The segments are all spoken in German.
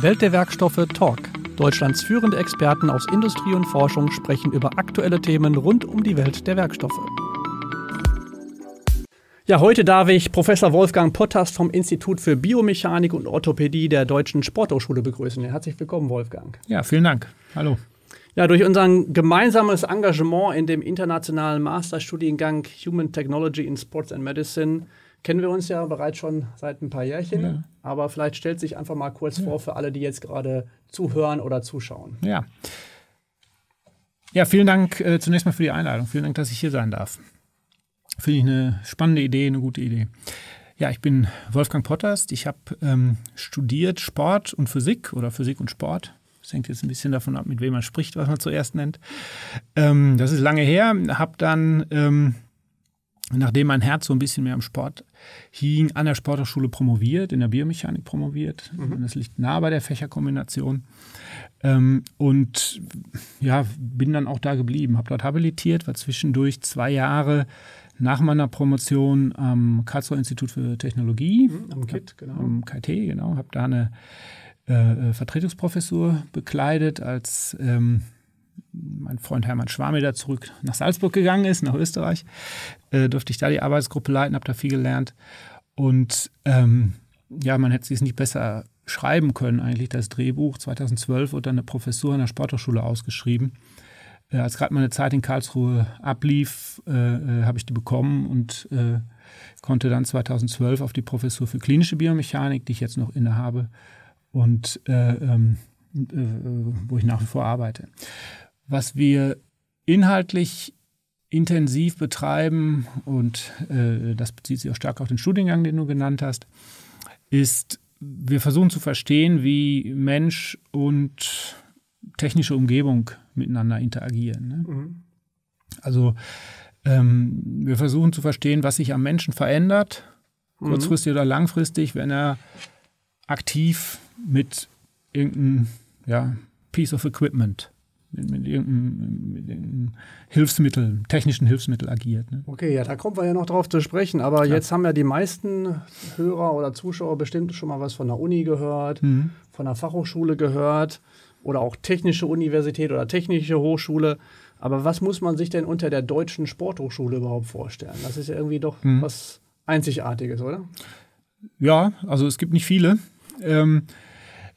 Welt der Werkstoffe Talk. Deutschlands führende Experten aus Industrie und Forschung sprechen über aktuelle Themen rund um die Welt der Werkstoffe. Ja, heute darf ich Professor Wolfgang Potters vom Institut für Biomechanik und Orthopädie der Deutschen Sporthochschule begrüßen. Herzlich willkommen, Wolfgang. Ja, vielen Dank. Hallo. Ja, durch unser gemeinsames Engagement in dem internationalen Masterstudiengang Human Technology in Sports and Medicine kennen wir uns ja bereits schon seit ein paar Jährchen. Ja. Aber vielleicht stellt sich einfach mal kurz ja. vor für alle, die jetzt gerade zuhören oder zuschauen. Ja. Ja, vielen Dank äh, zunächst mal für die Einladung. Vielen Dank, dass ich hier sein darf. Finde ich eine spannende Idee, eine gute Idee. Ja, ich bin Wolfgang Potterst. Ich habe ähm, studiert Sport und Physik oder Physik und Sport das hängt jetzt ein bisschen davon ab, mit wem man spricht, was man zuerst nennt. Ähm, das ist lange her. Habe dann, ähm, nachdem mein Herz so ein bisschen mehr am Sport hing, an der Sporthochschule promoviert, in der Biomechanik promoviert. Mhm. Das liegt nah bei der Fächerkombination. Ähm, und ja, bin dann auch da geblieben. Habe dort habilitiert, war zwischendurch zwei Jahre nach meiner Promotion am Karlsruher Institut für Technologie. Mhm, am KIT, genau. Am KIT, genau. Habe da eine äh, äh, Vertretungsprofessur bekleidet, als ähm, mein Freund Hermann Schwam wieder zurück nach Salzburg gegangen ist, nach Österreich, äh, durfte ich da die Arbeitsgruppe leiten, habe da viel gelernt. Und ähm, ja, man hätte es nicht besser schreiben können, eigentlich das Drehbuch. 2012 wurde dann eine Professur an der Sporthochschule ausgeschrieben. Äh, als gerade meine Zeit in Karlsruhe ablief, äh, äh habe ich die bekommen und äh, konnte dann 2012 auf die Professur für klinische Biomechanik, die ich jetzt noch innehabe, und äh, ähm, äh, wo ich nach wie vor arbeite. Was wir inhaltlich intensiv betreiben, und äh, das bezieht sich auch stark auf den Studiengang, den du genannt hast, ist, wir versuchen zu verstehen, wie Mensch und technische Umgebung miteinander interagieren. Ne? Mhm. Also ähm, wir versuchen zu verstehen, was sich am Menschen verändert, mhm. kurzfristig oder langfristig, wenn er aktiv mit irgendeinem ja, Piece of Equipment, mit, mit, irgendeinem, mit irgendeinem Hilfsmittel, technischen Hilfsmittel agiert. Ne? Okay, ja, da kommen wir ja noch drauf zu sprechen. Aber ja. jetzt haben ja die meisten Hörer oder Zuschauer bestimmt schon mal was von der Uni gehört, mhm. von der Fachhochschule gehört oder auch technische Universität oder technische Hochschule. Aber was muss man sich denn unter der deutschen Sporthochschule überhaupt vorstellen? Das ist ja irgendwie doch mhm. was Einzigartiges, oder? Ja, also es gibt nicht viele. Ähm,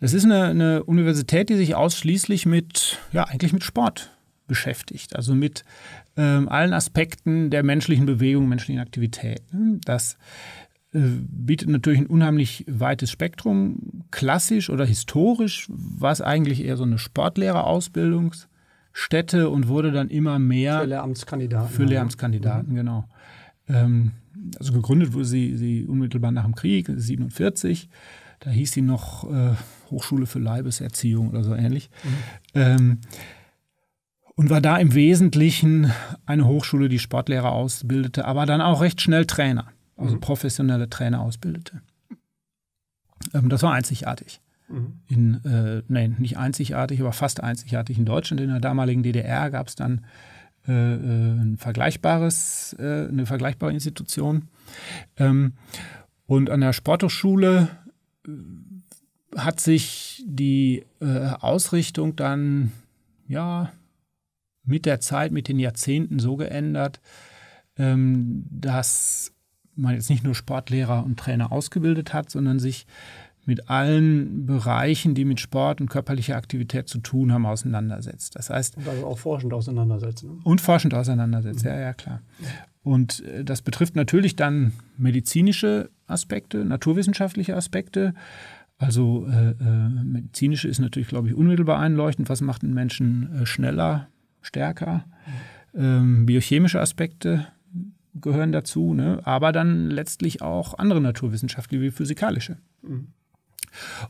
das ist eine, eine, Universität, die sich ausschließlich mit, ja, eigentlich mit Sport beschäftigt, also mit ähm, allen Aspekten der menschlichen Bewegung, menschlichen Aktivität. Das äh, bietet natürlich ein unheimlich weites Spektrum. Klassisch oder historisch war es eigentlich eher so eine Sportlehrerausbildungsstätte und wurde dann immer mehr für Lehramtskandidaten. Für Lehramtskandidaten, mhm. genau. Ähm, also gegründet wurde sie, sie unmittelbar nach dem Krieg, 1947. Da hieß sie noch äh, Hochschule für Leibeserziehung oder so ähnlich. Mhm. Ähm, und war da im Wesentlichen eine Hochschule, die Sportlehrer ausbildete, aber dann auch recht schnell Trainer, also mhm. professionelle Trainer ausbildete. Ähm, das war einzigartig. Mhm. In, äh, nein, nicht einzigartig, aber fast einzigartig in Deutschland. In der damaligen DDR gab es dann äh, äh, ein vergleichbares, äh, eine vergleichbare Institution. Ähm, und an der Sporthochschule hat sich die äh, Ausrichtung dann ja mit der Zeit, mit den Jahrzehnten so geändert, ähm, dass man jetzt nicht nur Sportlehrer und Trainer ausgebildet hat, sondern sich mit allen Bereichen, die mit Sport und körperlicher Aktivität zu tun haben, auseinandersetzt. Das heißt. Und also auch forschend auseinandersetzt. Ne? Und forschend auseinandersetzt, mhm. ja, ja, klar. Und äh, das betrifft natürlich dann medizinische Aspekte, naturwissenschaftliche Aspekte. Also äh, äh, medizinische ist natürlich, glaube ich, unmittelbar einleuchtend. Was macht einen Menschen äh, schneller, stärker? Ähm, biochemische Aspekte gehören dazu, ne? aber dann letztlich auch andere naturwissenschaftliche wie physikalische. Mhm.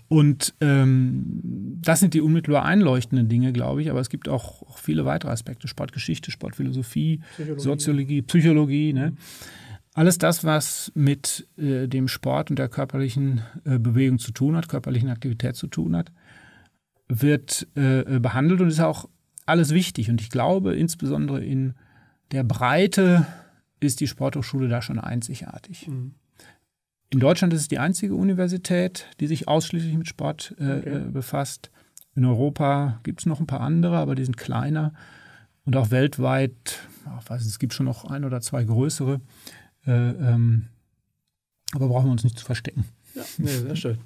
Und ähm, das sind die unmittelbar einleuchtenden Dinge, glaube ich, aber es gibt auch, auch viele weitere Aspekte, Sportgeschichte, Sportphilosophie, Psychologie. Soziologie, Psychologie. Ne? Alles das, was mit äh, dem Sport und der körperlichen äh, Bewegung zu tun hat, körperlichen Aktivität zu tun hat, wird äh, behandelt und ist auch alles wichtig. Und ich glaube, insbesondere in der Breite ist die Sporthochschule da schon einzigartig. Mhm. In Deutschland ist es die einzige Universität, die sich ausschließlich mit Sport äh, okay. Äh, befasst. In Europa gibt es noch ein paar andere, aber die sind kleiner. Und auch weltweit, ich weiß nicht, es gibt schon noch ein oder zwei größere. Äh, ähm, aber brauchen wir uns nicht zu verstecken. Ja, nee, sehr schön.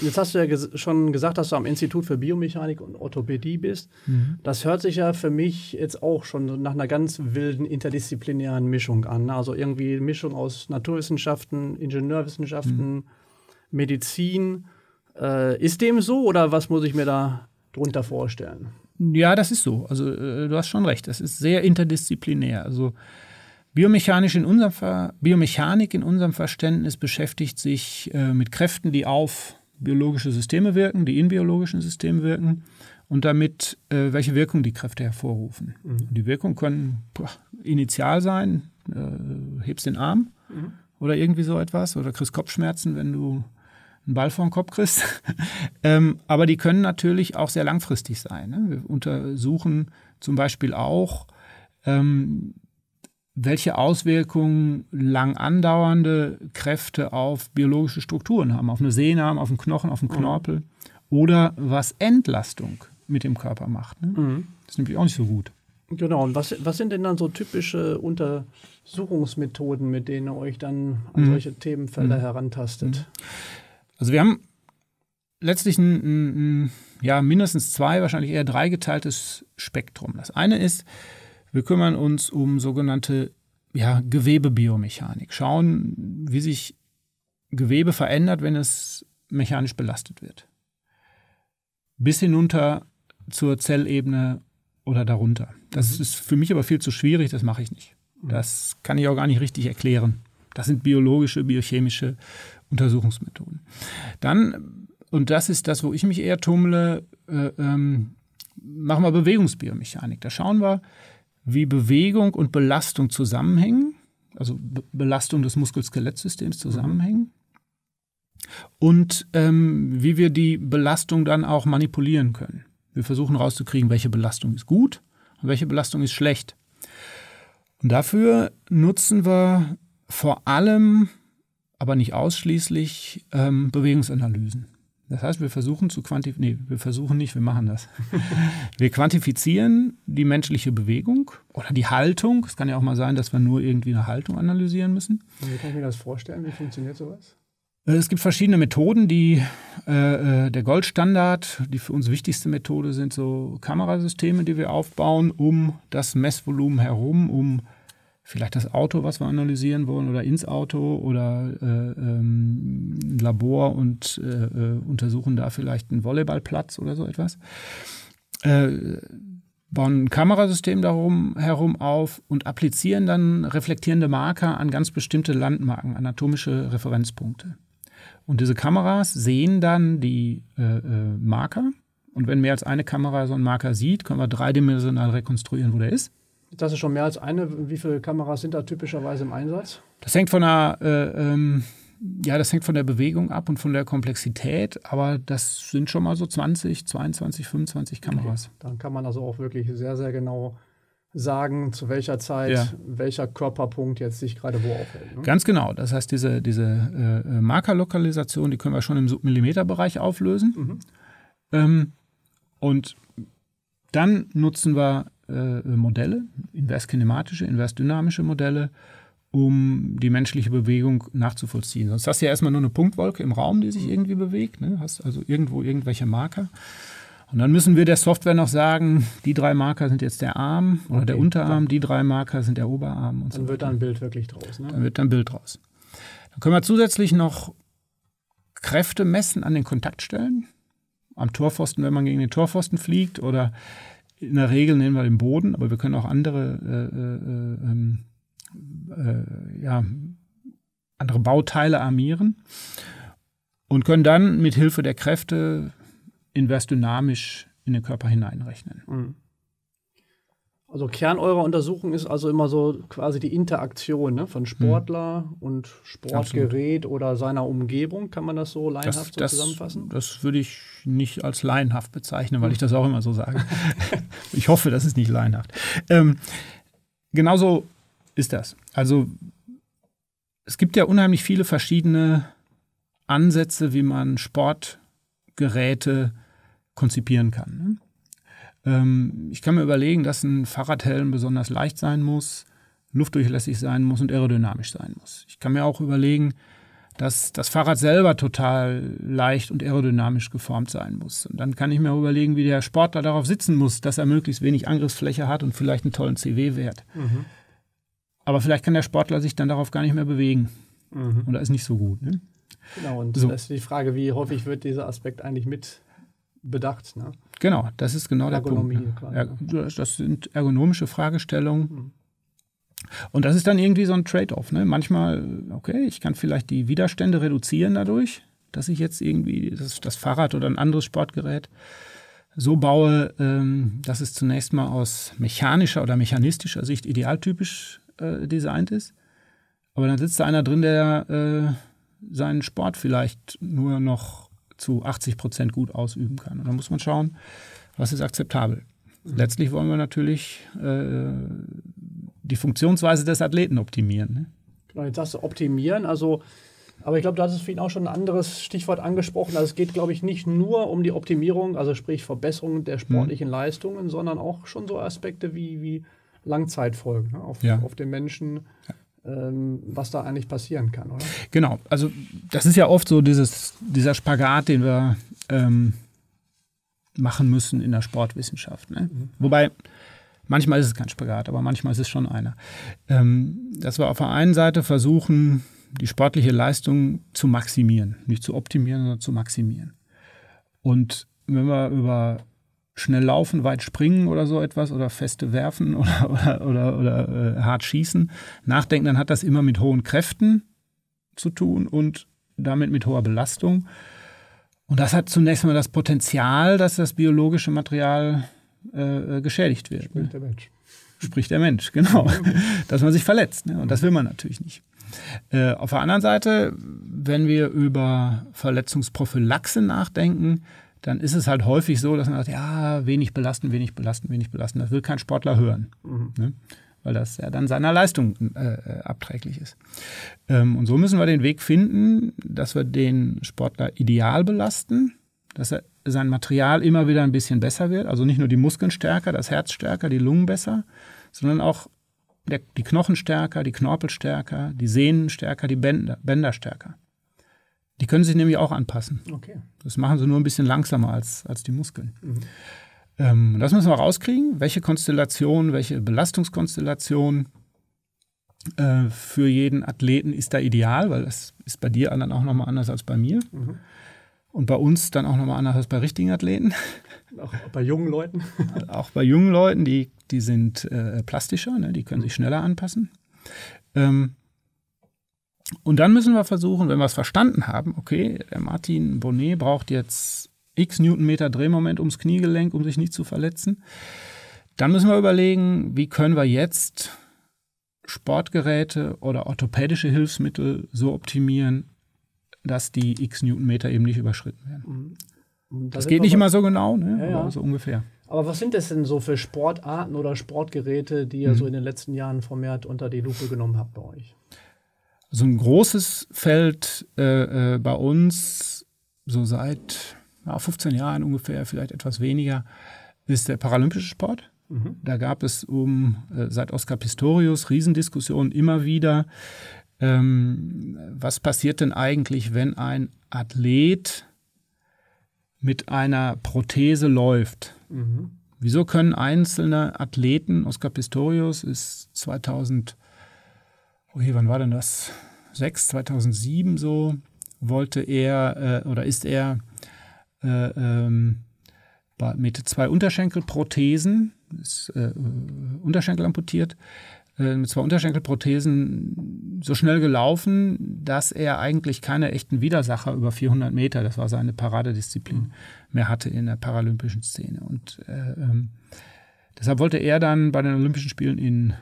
Jetzt hast du ja ges schon gesagt, dass du am Institut für Biomechanik und Orthopädie bist. Mhm. Das hört sich ja für mich jetzt auch schon nach einer ganz wilden interdisziplinären Mischung an. Also irgendwie eine Mischung aus Naturwissenschaften, Ingenieurwissenschaften, mhm. Medizin. Äh, ist dem so oder was muss ich mir da drunter vorstellen? Ja, das ist so. Also äh, du hast schon recht. Das ist sehr interdisziplinär. Also Biomechanisch in unserem Ver Biomechanik in unserem Verständnis beschäftigt sich äh, mit Kräften, die auf biologische Systeme wirken, die in biologischen Systemen wirken und damit, äh, welche Wirkung die Kräfte hervorrufen. Mhm. Die Wirkung können boah, initial sein, äh, hebst den Arm mhm. oder irgendwie so etwas oder kriegst Kopfschmerzen, wenn du einen Ball vor den Kopf kriegst. ähm, aber die können natürlich auch sehr langfristig sein. Ne? Wir untersuchen zum Beispiel auch, ähm, welche Auswirkungen lang andauernde Kräfte auf biologische Strukturen haben, auf eine Sehne haben, auf den Knochen, auf den mhm. Knorpel mhm. oder was Entlastung mit dem Körper macht. Ne? Mhm. Das ist nämlich auch nicht so gut. Genau, und was, was sind denn dann so typische Untersuchungsmethoden, mit denen ihr euch dann an mhm. solche Themenfelder mhm. herantastet? Mhm. Also wir haben letztlich ein, ein, ein, ja, mindestens zwei, wahrscheinlich eher drei geteiltes Spektrum. Das eine ist, wir kümmern uns um sogenannte ja, Gewebebiomechanik. Schauen, wie sich Gewebe verändert, wenn es mechanisch belastet wird. Bis hinunter zur Zellebene oder darunter. Das mhm. ist für mich aber viel zu schwierig, das mache ich nicht. Mhm. Das kann ich auch gar nicht richtig erklären. Das sind biologische, biochemische Untersuchungsmethoden. Dann, und das ist das, wo ich mich eher tummle, äh, ähm, machen wir Bewegungsbiomechanik. Da schauen wir, wie Bewegung und Belastung zusammenhängen, also Be Belastung des Muskel-Skelettsystems zusammenhängen und ähm, wie wir die Belastung dann auch manipulieren können. Wir versuchen rauszukriegen, welche Belastung ist gut und welche Belastung ist schlecht. Und dafür nutzen wir vor allem, aber nicht ausschließlich, ähm, Bewegungsanalysen. Das heißt, wir versuchen zu quantifizieren, nee, wir versuchen nicht, wir machen das. wir quantifizieren die menschliche Bewegung oder die Haltung. Es kann ja auch mal sein, dass wir nur irgendwie eine Haltung analysieren müssen. Und wie kann ich mir das vorstellen? Wie funktioniert sowas? Äh, es gibt verschiedene Methoden, die äh, äh, der Goldstandard, die für uns wichtigste Methode sind so Kamerasysteme, die wir aufbauen, um das Messvolumen herum, um vielleicht das Auto, was wir analysieren wollen, oder ins Auto oder äh, ähm, ein Labor und äh, äh, untersuchen da vielleicht einen Volleyballplatz oder so etwas. Äh, bauen ein Kamerasystem darum herum auf und applizieren dann reflektierende Marker an ganz bestimmte Landmarken, anatomische Referenzpunkte. Und diese Kameras sehen dann die äh, äh, Marker. Und wenn mehr als eine Kamera so einen Marker sieht, können wir dreidimensional rekonstruieren, wo der ist. Das ist schon mehr als eine. Wie viele Kameras sind da typischerweise im Einsatz? Das hängt von der, äh, ähm, ja, das hängt von der Bewegung ab und von der Komplexität, aber das sind schon mal so 20, 22, 25 Kameras. Okay. Dann kann man also auch wirklich sehr, sehr genau sagen, zu welcher Zeit ja. welcher Körperpunkt jetzt sich gerade wo aufhält. Ne? Ganz genau. Das heißt, diese, diese äh, äh Markerlokalisation, die können wir schon im Submillimeterbereich auflösen. Mhm. Ähm, und dann nutzen wir äh, Modelle, inverskinematische, inversdynamische Modelle, um die menschliche Bewegung nachzuvollziehen. Sonst hast du ja erstmal nur eine Punktwolke im Raum, die sich irgendwie bewegt. Ne? Hast also irgendwo irgendwelche Marker. Und dann müssen wir der Software noch sagen, die drei Marker sind jetzt der Arm oder okay, der Unterarm, die drei Marker sind der Oberarm. Und dann so wird da ein Bild wirklich draus. Ne? Dann wird dann ein Bild draus. Dann können wir zusätzlich noch Kräfte messen an den Kontaktstellen. Am Torpfosten, wenn man gegen den Torpfosten fliegt oder in der Regel nehmen wir den Boden, aber wir können auch andere, äh, äh, ähm, äh, ja, andere Bauteile armieren und können dann mit Hilfe der Kräfte invers dynamisch in den Körper hineinrechnen. Mhm. Also Kern eurer Untersuchung ist also immer so quasi die Interaktion ne, von Sportler mhm. und Sportgerät Absolut. oder seiner Umgebung. Kann man das so laienhaft das, so das, zusammenfassen? Das würde ich nicht als laienhaft bezeichnen, weil ich das auch immer so sage. ich hoffe, das ist nicht laienhaft. Ähm, genauso ist das. Also es gibt ja unheimlich viele verschiedene Ansätze, wie man Sportgeräte konzipieren kann. Ne? Ähm, ich kann mir überlegen, dass ein Fahrradhelm besonders leicht sein muss, luftdurchlässig sein muss und aerodynamisch sein muss. Ich kann mir auch überlegen, dass das Fahrrad selber total leicht und aerodynamisch geformt sein muss. Und dann kann ich mir überlegen, wie der Sportler darauf sitzen muss, dass er möglichst wenig Angriffsfläche hat und vielleicht einen tollen CW-Wert. Mhm. Aber vielleicht kann der Sportler sich dann darauf gar nicht mehr bewegen. Mhm. Und das ist nicht so gut. Ne? Genau, und so. das ist die Frage, wie häufig wird dieser Aspekt eigentlich mit bedacht? Ne? Genau, das ist genau Ergonomie, der Punkt. Ne? Klar, das sind ergonomische Fragestellungen. Mhm. Und das ist dann irgendwie so ein Trade-off. Ne? Manchmal, okay, ich kann vielleicht die Widerstände reduzieren dadurch, dass ich jetzt irgendwie das, das Fahrrad oder ein anderes Sportgerät so baue, ähm, dass es zunächst mal aus mechanischer oder mechanistischer Sicht idealtypisch äh, designt ist. Aber dann sitzt da einer drin, der äh, seinen Sport vielleicht nur noch zu 80 Prozent gut ausüben kann. Und dann muss man schauen, was ist akzeptabel. Mhm. Letztlich wollen wir natürlich äh, die Funktionsweise des Athleten optimieren. Ne? Genau, jetzt sagst du optimieren, also aber ich glaube, du hattest vorhin auch schon ein anderes Stichwort angesprochen. Also es geht, glaube ich, nicht nur um die Optimierung, also sprich Verbesserung der sportlichen mhm. Leistungen, sondern auch schon so Aspekte wie, wie Langzeitfolgen ne, auf, ja. auf den Menschen, was da eigentlich passieren kann, oder? Genau, also das ist ja oft so dieses, dieser Spagat, den wir ähm, machen müssen in der Sportwissenschaft. Ne? Mhm. Wobei Manchmal ist es kein Spagat, aber manchmal ist es schon einer. Ähm, dass wir auf der einen Seite versuchen, die sportliche Leistung zu maximieren. Nicht zu optimieren, sondern zu maximieren. Und wenn wir über schnell laufen, weit springen oder so etwas oder feste werfen oder, oder, oder, oder äh, hart schießen nachdenken, dann hat das immer mit hohen Kräften zu tun und damit mit hoher Belastung. Und das hat zunächst mal das Potenzial, dass das biologische Material äh, äh, geschädigt wird. Spricht der Mensch. Spricht der Mensch, genau. Dass man sich verletzt. Ne? Und das will man natürlich nicht. Äh, auf der anderen Seite, wenn wir über Verletzungsprophylaxe nachdenken, dann ist es halt häufig so, dass man sagt, ja, wenig belasten, wenig belasten, wenig belasten. Das will kein Sportler hören. Mhm. Ne? Weil das ja dann seiner Leistung äh, äh, abträglich ist. Ähm, und so müssen wir den Weg finden, dass wir den Sportler ideal belasten, dass er sein Material immer wieder ein bisschen besser wird. Also nicht nur die Muskeln stärker, das Herz stärker, die Lungen besser, sondern auch der, die Knochen stärker, die Knorpel stärker, die Sehnen stärker, die Bänder, Bänder stärker. Die können sich nämlich auch anpassen. Okay. Das machen sie nur ein bisschen langsamer als, als die Muskeln. Mhm. Ähm, das müssen wir rauskriegen, welche Konstellation, welche Belastungskonstellation äh, für jeden Athleten ist da ideal, weil das ist bei dir dann auch nochmal anders als bei mir. Mhm. Und bei uns dann auch nochmal anders als bei richtigen Athleten. Auch bei jungen Leuten. auch bei jungen Leuten, die, die sind äh, plastischer, ne? die können sich schneller anpassen. Ähm, und dann müssen wir versuchen, wenn wir es verstanden haben, okay, der Martin Bonnet braucht jetzt x Newtonmeter Drehmoment ums Kniegelenk, um sich nicht zu verletzen. Dann müssen wir überlegen, wie können wir jetzt Sportgeräte oder orthopädische Hilfsmittel so optimieren, dass die x Newtonmeter eben nicht überschritten werden. Mhm. Das, das geht nicht immer so genau, ne? Ja, ja. so ungefähr. Aber was sind das denn so für Sportarten oder Sportgeräte, die ihr mhm. so in den letzten Jahren vermehrt unter die Lupe genommen habt bei euch? So ein großes Feld äh, äh, bei uns, so seit ja, 15 Jahren ungefähr, vielleicht etwas weniger, ist der paralympische Sport. Mhm. Da gab es um äh, seit Oscar Pistorius Riesendiskussionen immer wieder ähm, was passiert denn eigentlich, wenn ein Athlet mit einer Prothese läuft? Mhm. Wieso können einzelne Athleten, Oscar Pistorius ist 2000, je, wann war denn das? 6, 2007 so, wollte er äh, oder ist er äh, ähm, mit zwei Unterschenkelprothesen, ist äh, Unterschenkel amputiert, äh, mit zwei Unterschenkelprothesen so schnell gelaufen, dass er eigentlich keine echten Widersacher über 400 Meter, das war seine Paradedisziplin, mhm. mehr hatte in der paralympischen Szene. Und äh, ähm, deshalb wollte er dann bei den Olympischen Spielen in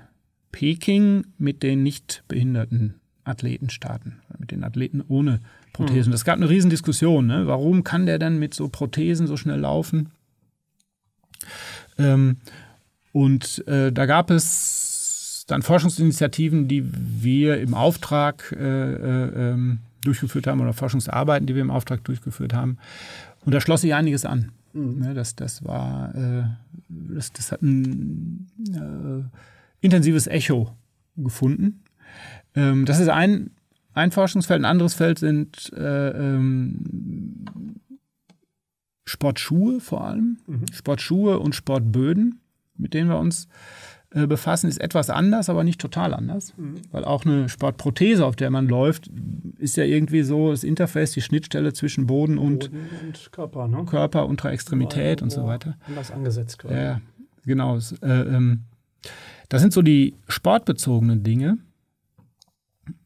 Peking mit den nicht behinderten Athleten starten, mit den Athleten ohne Prothesen. Mhm. Das gab eine Riesendiskussion. Ne? Warum kann der dann mit so Prothesen so schnell laufen? Ähm, und äh, da gab es dann Forschungsinitiativen, die wir im Auftrag äh, äh, ähm, durchgeführt haben oder Forschungsarbeiten, die wir im Auftrag durchgeführt haben. Und da schloss sich einiges an. Mhm. Ne, das, das war, äh, das, das hat ein äh, intensives Echo gefunden. Ähm, das ist ein, ein Forschungsfeld. Ein anderes Feld sind äh, ähm, Sportschuhe vor allem. Mhm. Sportschuhe und Sportböden, mit denen wir uns äh, befassen, ist etwas anders, aber nicht total anders. Mhm. Weil auch eine Sportprothese, auf der man läuft, ist ja irgendwie so das Interface, die Schnittstelle zwischen Boden und, Boden und Körper, ne? Körper, untere Extremität und so weiter. Anders angesetzt quasi. Ja, genau. Äh, ähm, das sind so die sportbezogenen Dinge.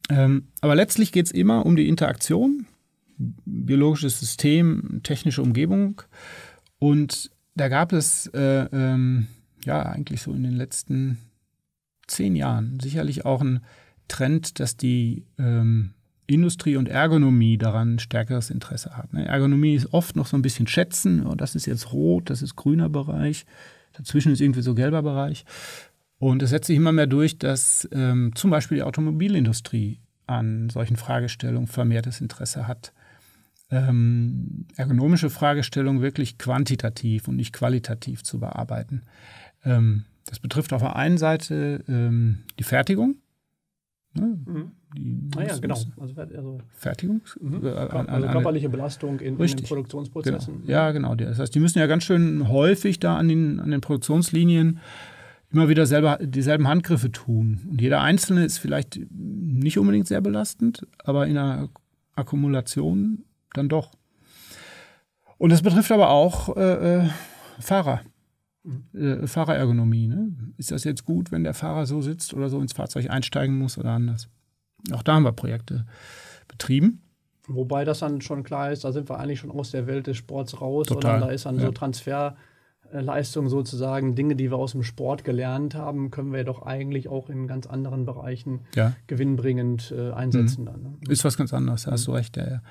Ähm, aber letztlich geht es immer um die Interaktion, biologisches System, technische Umgebung. Und da gab es äh, ähm, ja, eigentlich so in den letzten zehn Jahren sicherlich auch ein Trend, dass die ähm, Industrie und Ergonomie daran stärkeres Interesse hat. Ne? Ergonomie ist oft noch so ein bisschen schätzen, oh, das ist jetzt rot, das ist grüner Bereich, dazwischen ist irgendwie so gelber Bereich. Und es setzt sich immer mehr durch, dass ähm, zum Beispiel die Automobilindustrie an solchen Fragestellungen vermehrtes Interesse hat. Ähm, ergonomische Fragestellungen wirklich quantitativ und nicht qualitativ zu bearbeiten. Ähm, das betrifft auf der einen Seite ähm, die Fertigung. Ne? Mhm. Die ah ja, genau. Also, also Fertigung. Mhm. Äh, also körperliche Belastung in, in, den Produktionsprozessen. Genau. Ja, genau. Das heißt, die müssen ja ganz schön häufig da an den, an den Produktionslinien immer wieder selber dieselben Handgriffe tun. Und jeder einzelne ist vielleicht nicht unbedingt sehr belastend, aber in der Akkumulation dann doch. Und das betrifft aber auch äh, äh Fahrer äh, Fahrerergonomie. Ne? Ist das jetzt gut, wenn der Fahrer so sitzt oder so ins Fahrzeug einsteigen muss oder anders? Auch da haben wir Projekte betrieben. Wobei das dann schon klar ist, da sind wir eigentlich schon aus der Welt des Sports raus, Total. sondern da ist dann ja. so Transferleistung sozusagen, Dinge, die wir aus dem Sport gelernt haben, können wir doch eigentlich auch in ganz anderen Bereichen ja. gewinnbringend äh, einsetzen. Mhm. Dann, ne? Ist was ganz anderes, hast du recht. Ja, ja.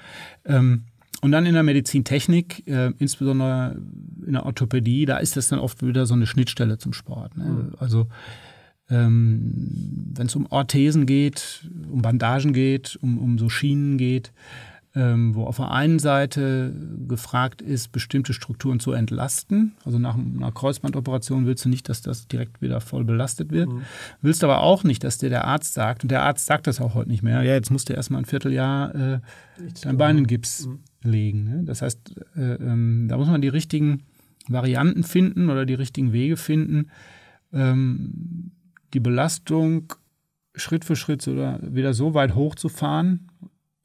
Ähm, und dann in der Medizintechnik, äh, insbesondere in der Orthopädie, da ist das dann oft wieder so eine Schnittstelle zum Sport. Ne? Mhm. Also ähm, wenn es um Orthesen geht, um Bandagen geht, um, um so Schienen geht, ähm, wo auf der einen Seite gefragt ist, bestimmte Strukturen zu entlasten. Also nach einer Kreuzbandoperation willst du nicht, dass das direkt wieder voll belastet wird. Mhm. Willst aber auch nicht, dass dir der Arzt sagt, und der Arzt sagt das auch heute nicht mehr, ja, jetzt musst du erstmal ein Vierteljahr äh, dein Bein in Gips mhm. legen. Ne? Das heißt, äh, ähm, da muss man die richtigen Varianten finden oder die richtigen Wege finden, ähm, die Belastung Schritt für Schritt oder wieder so weit hochzufahren,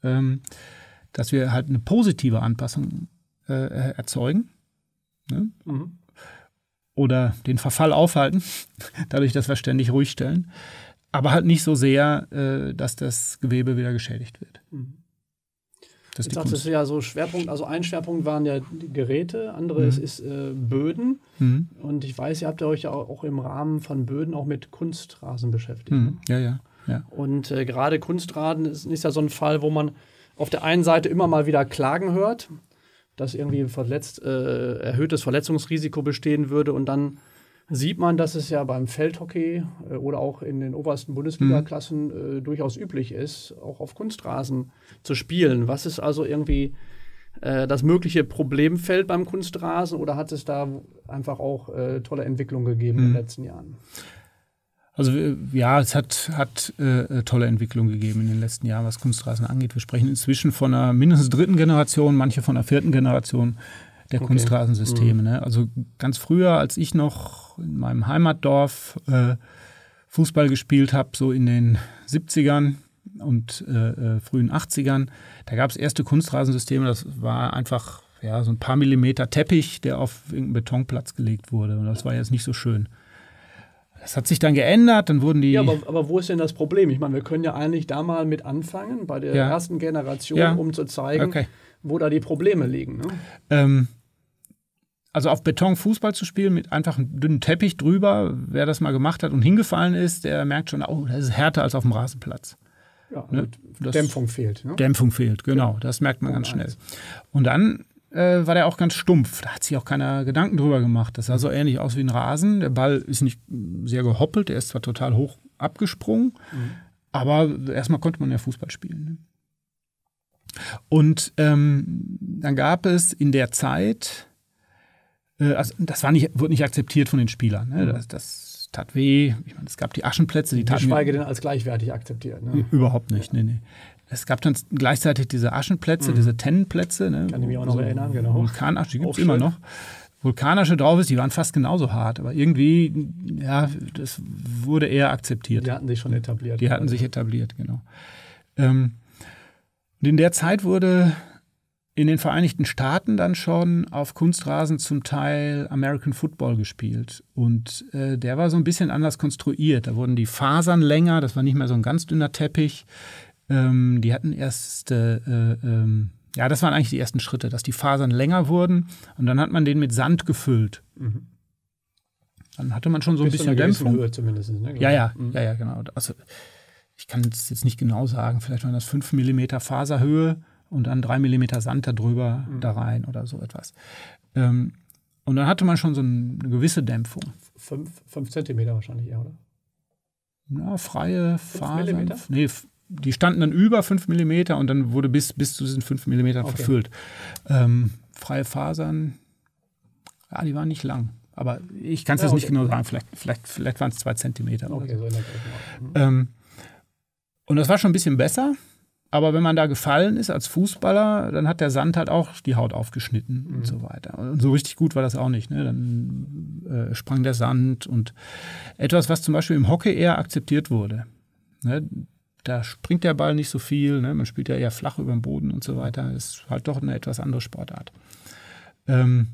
ähm, dass wir halt eine positive Anpassung äh, erzeugen. Ne? Mhm. Oder den Verfall aufhalten, dadurch, dass wir ständig ruhig stellen. Aber halt nicht so sehr, äh, dass das Gewebe wieder geschädigt wird. Mhm. Das Jetzt ist ja so Schwerpunkt, also ein Schwerpunkt waren ja Geräte, andere mhm. ist, ist äh, Böden. Mhm. Und ich weiß, ihr habt ja euch ja auch im Rahmen von Böden auch mit Kunstrasen beschäftigt. Mhm. Ne? Ja, ja, ja. Und äh, gerade Kunstrasen ist, ist ja so ein Fall, wo man auf der einen Seite immer mal wieder Klagen hört, dass irgendwie verletzt, äh, erhöhtes Verletzungsrisiko bestehen würde und dann sieht man, dass es ja beim Feldhockey äh, oder auch in den obersten Bundesliga-Klassen mhm. äh, durchaus üblich ist, auch auf Kunstrasen zu spielen. Was ist also irgendwie äh, das mögliche Problemfeld beim Kunstrasen oder hat es da einfach auch äh, tolle Entwicklungen gegeben mhm. in den letzten Jahren? Also ja, es hat, hat äh, tolle Entwicklungen gegeben in den letzten Jahren, was Kunstrasen angeht. Wir sprechen inzwischen von einer mindestens dritten Generation, manche von einer vierten Generation der okay. Kunstrasensysteme. Mhm. Ne? Also ganz früher, als ich noch in meinem Heimatdorf äh, Fußball gespielt habe, so in den 70ern und äh, äh, frühen 80ern, da gab es erste Kunstrasensysteme, das war einfach ja, so ein paar Millimeter Teppich, der auf irgendeinen Betonplatz gelegt wurde. Und das war jetzt nicht so schön. Das hat sich dann geändert, dann wurden die. Ja, aber, aber wo ist denn das Problem? Ich meine, wir können ja eigentlich da mal mit anfangen, bei der ja. ersten Generation, ja. um zu zeigen, okay. wo da die Probleme liegen. Ne? Ähm, also auf Beton Fußball zu spielen mit einfach einem dünnen Teppich drüber, wer das mal gemacht hat und hingefallen ist, der merkt schon, oh, das ist härter als auf dem Rasenplatz. Ja, ne? Dämpfung fehlt. Ne? Dämpfung fehlt, genau. Das merkt man oh, ganz schnell. Und dann äh, war der auch ganz stumpf. Da hat sich auch keiner Gedanken drüber gemacht. Das sah so ähnlich aus wie ein Rasen. Der Ball ist nicht sehr gehoppelt, der ist zwar total hoch abgesprungen. Mhm. Aber erstmal konnte man ja Fußball spielen. Ne? Und ähm, dann gab es in der Zeit, äh, also das war nicht, wurde nicht akzeptiert von den Spielern. Ne? Mhm. Das, das, tat weh. Ich meine, es gab die Aschenplätze, die taten. Geschweige denn als gleichwertig akzeptiert. Ne? Überhaupt nicht, ja. nee, nee. Es gab dann gleichzeitig diese Aschenplätze, mhm. diese Tennenplätze. Ne? Kann ich mich auch noch erinnern, genau. Vulkanasche, die gibt es immer noch. Vulkanische drauf ist, die waren fast genauso hart, aber irgendwie, ja, das wurde eher akzeptiert. Die hatten sich schon etabliert. Die hatten sich etabliert, genau. Ähm, und in der Zeit wurde in den Vereinigten Staaten dann schon auf Kunstrasen zum Teil American Football gespielt. Und äh, der war so ein bisschen anders konstruiert. Da wurden die Fasern länger, das war nicht mehr so ein ganz dünner Teppich. Ähm, die hatten erst, äh, äh, ja, das waren eigentlich die ersten Schritte, dass die Fasern länger wurden und dann hat man den mit Sand gefüllt. Mhm. Dann hatte man schon so ein Bis bisschen Dämpfung. Höhe zumindest, ne, ja, ja, mhm. ja, ja, genau. Also, ich kann es jetzt nicht genau sagen, vielleicht waren das 5 mm Faserhöhe und dann 3 mm Sand darüber mhm. da rein oder so etwas. Ähm, und dann hatte man schon so eine gewisse Dämpfung. 5 cm wahrscheinlich eher, oder? Ja, freie Fasern. Nee, die standen dann über 5 mm und dann wurde bis, bis zu diesen 5 mm okay. verfüllt. Ähm, freie Fasern, ja, die waren nicht lang. Aber ich kann es ja, jetzt okay. nicht genau sagen. Vielleicht, vielleicht, vielleicht waren es 2 cm. Okay, so. so mhm. ähm, und das war schon ein bisschen besser. Aber wenn man da gefallen ist als Fußballer, dann hat der Sand halt auch die Haut aufgeschnitten mhm. und so weiter. Und so richtig gut war das auch nicht. Ne? Dann äh, sprang der Sand und etwas, was zum Beispiel im Hockey eher akzeptiert wurde. Ne? Da springt der Ball nicht so viel, ne? man spielt ja eher flach über den Boden und so weiter. Das ist halt doch eine etwas andere Sportart. Ähm,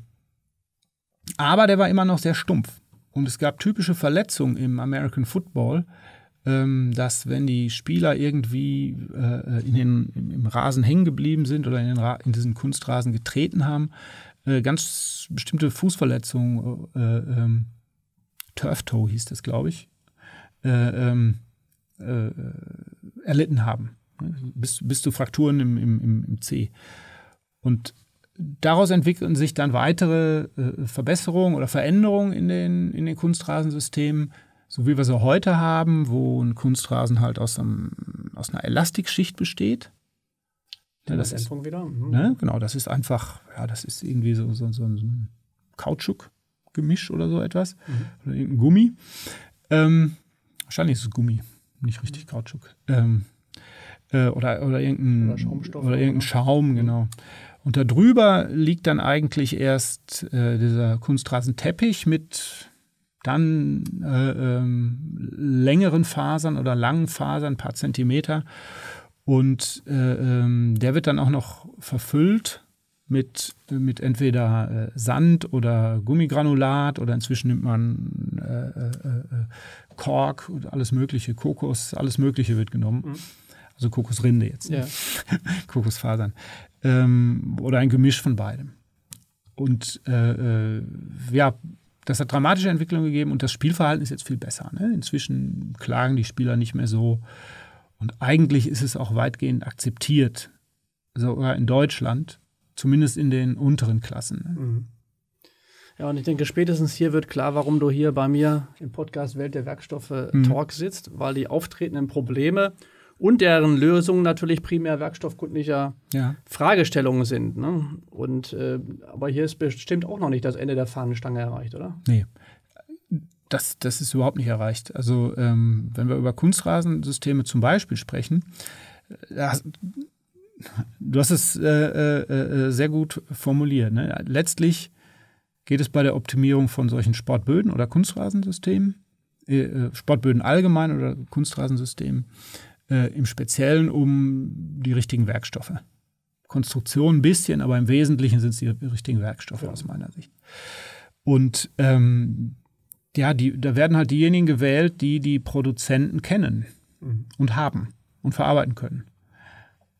aber der war immer noch sehr stumpf. Und es gab typische Verletzungen im American Football, dass wenn die Spieler irgendwie äh, in den, im Rasen hängen geblieben sind oder in, den in diesen Kunstrasen getreten haben, äh, ganz bestimmte Fußverletzungen, äh, ähm, Turf Toe hieß das, glaube ich, äh, ähm, äh, erlitten haben. Bis, bis zu Frakturen im, im, im C. Und daraus entwickeln sich dann weitere äh, Verbesserungen oder Veränderungen in den, in den Kunstrasensystemen, so wie wir sie heute haben, wo ein Kunstrasen halt aus, einem, aus einer Elastikschicht besteht. Ja, das ist, wieder. Mhm. Ne, genau, das ist einfach, ja, das ist irgendwie so, so, so ein Kautschuk-Gemisch oder so etwas. Mhm. Oder irgendein Gummi. Ähm, wahrscheinlich ist es Gummi nicht richtig Kautschuk. Ähm, äh, oder, oder irgendein, oder Schaumstoff, oder irgendein Schaum, genau. Und da drüber liegt dann eigentlich erst äh, dieser Kunstrasenteppich mit dann äh, ähm, längeren Fasern oder langen Fasern, ein paar Zentimeter. Und äh, ähm, der wird dann auch noch verfüllt mit, mit entweder äh, Sand oder Gummigranulat oder inzwischen nimmt man äh, äh, äh Kork und alles Mögliche, Kokos, alles Mögliche wird genommen. Mhm. Also Kokosrinde jetzt. Ja. Kokosfasern. Ähm, oder ein Gemisch von beidem. Und ja, das hat dramatische Entwicklungen gegeben und das Spielverhalten ist jetzt viel besser. Ne? Inzwischen klagen die Spieler nicht mehr so. Und eigentlich ist es auch weitgehend akzeptiert, sogar in Deutschland, zumindest in den unteren Klassen. Ne? Mhm. Ja, und ich denke, spätestens hier wird klar, warum du hier bei mir im Podcast Welt der Werkstoffe mhm. Talk sitzt, weil die auftretenden Probleme und deren Lösungen natürlich primär werkstoffkundlicher ja. Fragestellungen sind. Ne? Und, äh, aber hier ist bestimmt auch noch nicht das Ende der Fahnenstange erreicht, oder? Nee. Das, das ist überhaupt nicht erreicht. Also, ähm, wenn wir über Kunstrasensysteme zum Beispiel sprechen, das, äh, du hast es äh, äh, äh, sehr gut formuliert. Ne? Letztlich geht es bei der Optimierung von solchen Sportböden oder Kunstrasensystemen, äh, Sportböden allgemein oder Kunstrasensystemen, äh, im Speziellen um die richtigen Werkstoffe. Konstruktion ein bisschen, aber im Wesentlichen sind es die richtigen Werkstoffe ja. aus meiner Sicht. Und ähm, ja, die, da werden halt diejenigen gewählt, die die Produzenten kennen mhm. und haben und verarbeiten können.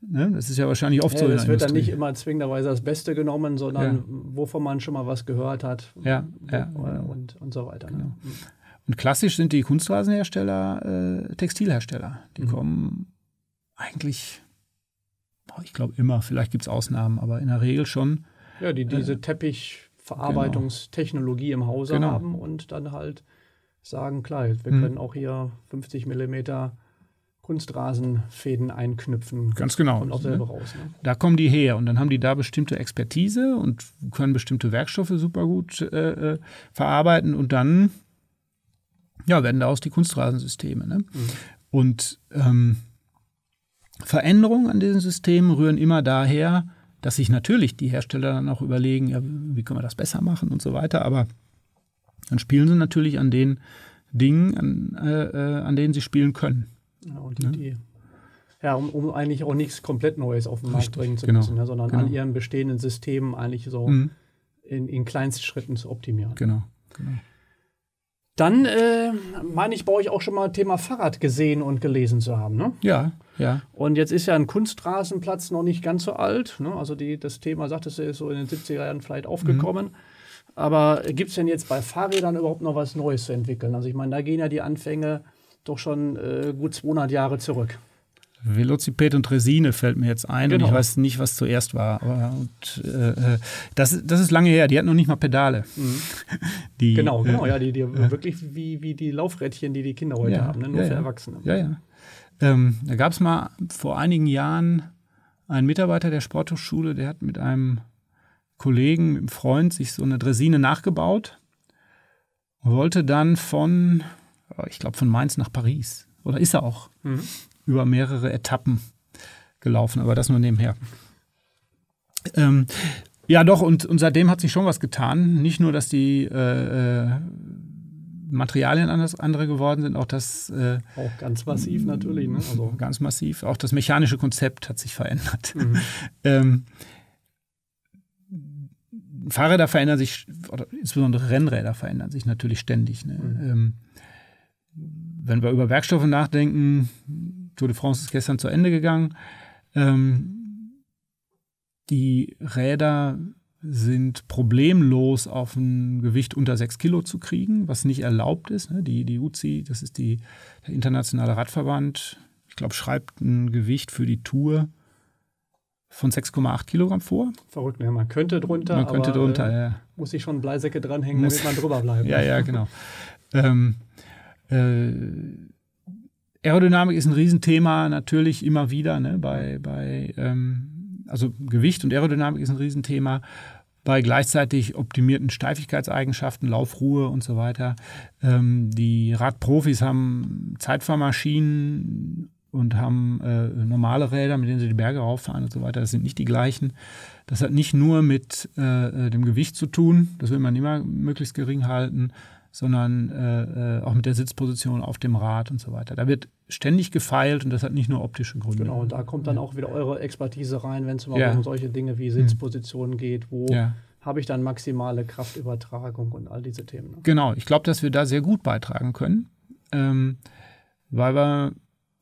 Ne? Das ist ja wahrscheinlich oft ja, so. Es wird dann nicht immer zwingenderweise das Beste genommen, sondern ja. wovon man schon mal was gehört hat. Ja, ja. Und, und so weiter. Ne? Genau. Ne? Und klassisch sind die Kunstrasenhersteller äh, Textilhersteller. Die mhm. kommen eigentlich, ich glaube immer, vielleicht gibt es Ausnahmen, aber in der Regel schon. Ja, die diese äh, Teppichverarbeitungstechnologie genau. im Hause genau. haben und dann halt sagen, klar, wir mhm. können auch hier 50 Millimeter Kunstrasenfäden einknüpfen. Ganz genau. Kommt auch selber raus. Ne? Da kommen die her und dann haben die da bestimmte Expertise und können bestimmte Werkstoffe super gut äh, äh verarbeiten und dann ja, werden daraus die Kunstrasensysteme. Ne? Mhm. Und ähm, Veränderungen an diesen Systemen rühren immer daher, dass sich natürlich die Hersteller dann auch überlegen, ja, wie können wir das besser machen und so weiter. Aber dann spielen sie natürlich an den Dingen, an, äh, äh an denen sie spielen können. Ja, und die, ja. die ja, um, um, eigentlich auch nichts komplett Neues auf den Markt Richtig, bringen zu genau, müssen, ja, sondern genau. an ihren bestehenden Systemen eigentlich so mhm. in, in Schritten zu optimieren. Genau, genau. Dann äh, meine ich bei euch auch schon mal Thema Fahrrad gesehen und gelesen zu haben, ne? Ja, ja. Und jetzt ist ja ein Kunstrasenplatz noch nicht ganz so alt. Ne? Also die, das Thema, sagtest du, ist so in den 70er Jahren vielleicht aufgekommen. Mhm. Aber gibt es denn jetzt bei Fahrrädern überhaupt noch was Neues zu entwickeln? Also ich meine, da gehen ja die Anfänge doch schon äh, gut 200 Jahre zurück. Velociped und Resine fällt mir jetzt ein genau. und ich weiß nicht, was zuerst war. Aber und, äh, äh, das, das ist lange her, die hatten noch nicht mal Pedale. Mhm. Die, genau, genau, äh, ja, die, die äh, wirklich wie, wie die Laufrädchen, die die Kinder heute ja, haben, ne? nur ja, für. Erwachsene. Ja, ja. Ähm, da gab es mal vor einigen Jahren einen Mitarbeiter der Sporthochschule, der hat mit einem Kollegen, mit einem Freund sich so eine Dresine nachgebaut und wollte dann von äh, ich glaube, von Mainz nach Paris. Oder ist er auch mhm. Über mehrere Etappen gelaufen, aber das nur nebenher. Ähm, ja, doch, und, und seitdem hat sich schon was getan. Nicht nur, dass die äh, äh Materialien anders, andere geworden sind, auch das. Äh, auch ganz massiv natürlich, ne? Also. Ganz massiv. Auch das mechanische Konzept hat sich verändert. Mhm. ähm, Fahrräder verändern sich, oder insbesondere Rennräder verändern sich natürlich ständig. Ne? Mhm. Ähm, wenn wir über Werkstoffe nachdenken, Tour de France ist gestern zu Ende gegangen. Ähm, die Räder sind problemlos auf ein Gewicht unter 6 Kilo zu kriegen, was nicht erlaubt ist. Ne? Die, die UCI, das ist die, der internationale Radverband, ich glaube, schreibt ein Gewicht für die Tour von 6,8 Kilogramm vor. Verrückt, ne? man könnte drunter, man könnte aber, drunter, äh, ja. muss sich schon Bleisäcke dranhängen, muss, damit man drüber bleibt. ja, ja, genau. ähm, äh, Aerodynamik ist ein Riesenthema natürlich immer wieder, ne, bei, bei ähm, also Gewicht und Aerodynamik ist ein Riesenthema bei gleichzeitig optimierten Steifigkeitseigenschaften, Laufruhe und so weiter. Ähm, die Radprofis haben Zeitfahrmaschinen und haben äh, normale Räder, mit denen sie die Berge rauffahren und so weiter. Das sind nicht die gleichen. Das hat nicht nur mit äh, dem Gewicht zu tun, das will man immer möglichst gering halten, sondern äh, äh, auch mit der Sitzposition auf dem Rad und so weiter. Da wird ständig gefeilt und das hat nicht nur optische Gründe. Genau, und da kommt dann ja. auch wieder eure Expertise rein, wenn es mal ja. um solche Dinge wie Sitzpositionen geht, wo ja. habe ich dann maximale Kraftübertragung und all diese Themen. Ne? Genau, ich glaube, dass wir da sehr gut beitragen können, ähm, weil wir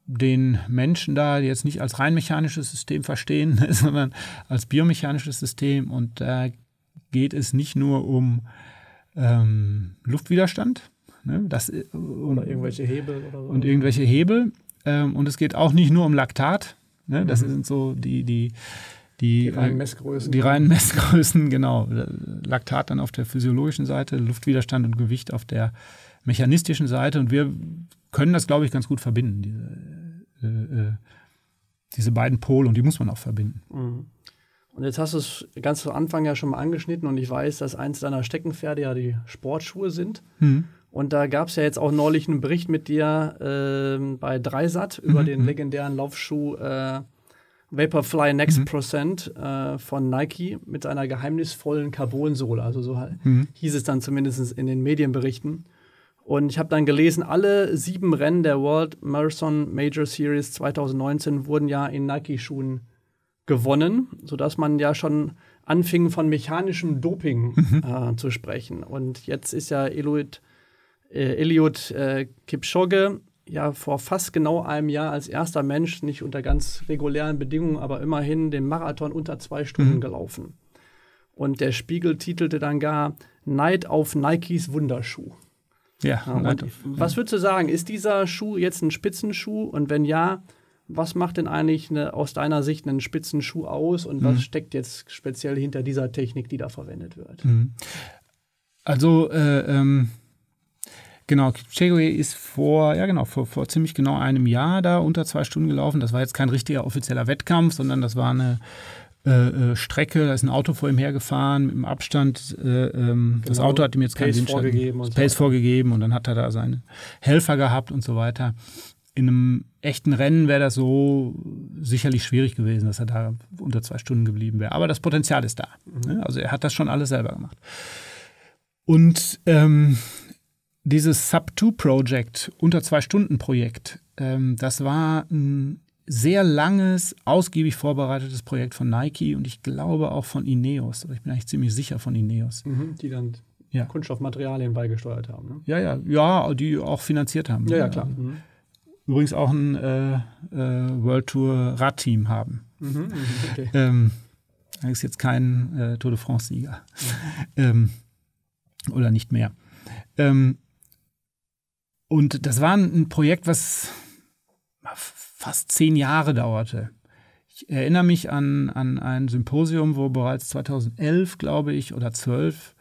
den Menschen da jetzt nicht als rein mechanisches System verstehen, sondern als biomechanisches System. Und da geht es nicht nur um ähm, Luftwiderstand. Ne? Das, äh, oder irgendwelche Hebel oder so. Und irgendwelche Hebel. Ähm, und es geht auch nicht nur um Laktat. Ne? Das mhm. sind so die, die, die, die reinen Messgrößen. Die reinen Messgrößen, genau. Laktat dann auf der physiologischen Seite, Luftwiderstand und Gewicht auf der mechanistischen Seite. Und wir können das, glaube ich, ganz gut verbinden, diese, äh, äh, diese beiden Pole. Und die muss man auch verbinden. Mhm. Und jetzt hast du es ganz zu Anfang ja schon mal angeschnitten und ich weiß, dass eins deiner Steckenpferde ja die Sportschuhe sind. Mhm. Und da gab es ja jetzt auch neulich einen Bericht mit dir äh, bei Dreisat mhm. über den legendären Laufschuh äh, Vaporfly Next mhm. Percent äh, von Nike mit seiner geheimnisvollen Carbonsohle. Also so mhm. hieß es dann zumindest in den Medienberichten. Und ich habe dann gelesen, alle sieben Rennen der World Marathon Major Series 2019 wurden ja in Nike-Schuhen gewonnen, sodass man ja schon anfing, von mechanischem Doping mhm. äh, zu sprechen. Und jetzt ist ja Eliud, äh, Eliud äh, Kipchoge ja vor fast genau einem Jahr als erster Mensch, nicht unter ganz regulären Bedingungen, aber immerhin den Marathon unter zwei Stunden mhm. gelaufen. Und der Spiegel titelte dann gar Neid auf Nikes Wunderschuh. Ja, ja was würdest du sagen? Ist dieser Schuh jetzt ein Spitzenschuh? Und wenn ja, was macht denn eigentlich eine, aus deiner Sicht einen Spitzenschuh aus und mhm. was steckt jetzt speziell hinter dieser Technik, die da verwendet wird? Mhm. Also äh, ähm, Genau, Kipchoge ist vor, ja genau, vor, vor ziemlich genau einem Jahr da unter zwei Stunden gelaufen. Das war jetzt kein richtiger offizieller Wettkampf, sondern das war eine äh, äh Strecke, da ist ein Auto vor ihm hergefahren mit dem Abstand. Äh, ähm, genau. Das Auto hat ihm jetzt keinen Pace vorgegeben, und Pace so. vorgegeben und dann hat er da seine Helfer gehabt und so weiter. In einem echten Rennen wäre das so sicherlich schwierig gewesen, dass er da unter zwei Stunden geblieben wäre. Aber das Potenzial ist da. Ne? Also er hat das schon alles selber gemacht. Und ähm, dieses Sub-2-Project, unter zwei Stunden Projekt, ähm, das war ein sehr langes, ausgiebig vorbereitetes Projekt von Nike und ich glaube auch von Ineos. Oder ich bin eigentlich ziemlich sicher von Ineos. Mhm, die dann ja. Kunststoffmaterialien beigesteuert haben. Ne? Ja, ja, ja, die auch finanziert haben. Ja, ja, klar. Mhm. Übrigens auch ein äh, äh, World Tour Radteam haben. Mhm, mhm okay. ähm, das ist jetzt kein äh, Tour de France-Sieger. Mhm. Ähm, oder nicht mehr. Ähm, und das war ein Projekt, was fast zehn Jahre dauerte. Ich erinnere mich an, an ein Symposium, wo bereits 2011, glaube ich, oder 12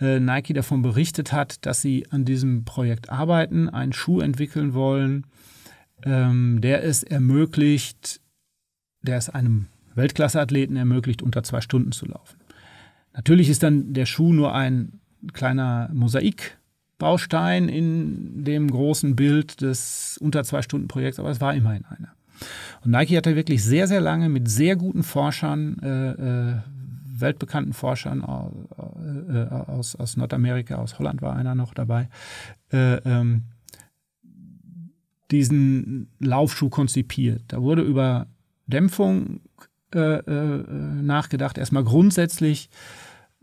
äh, Nike davon berichtet hat, dass sie an diesem Projekt arbeiten, einen Schuh entwickeln wollen, ähm, der es ermöglicht, der es einem Weltklasse-Athleten ermöglicht, unter zwei Stunden zu laufen. Natürlich ist dann der Schuh nur ein kleiner Mosaik Baustein in dem großen Bild des unter zwei Stunden Projekts, aber es war immerhin einer. Und Nike hat da wirklich sehr, sehr lange mit sehr guten Forschern, äh, äh, weltbekannten Forschern äh, äh, aus, aus Nordamerika, aus Holland war einer noch dabei, äh, ähm, diesen Laufschuh konzipiert. Da wurde über Dämpfung äh, nachgedacht, erstmal grundsätzlich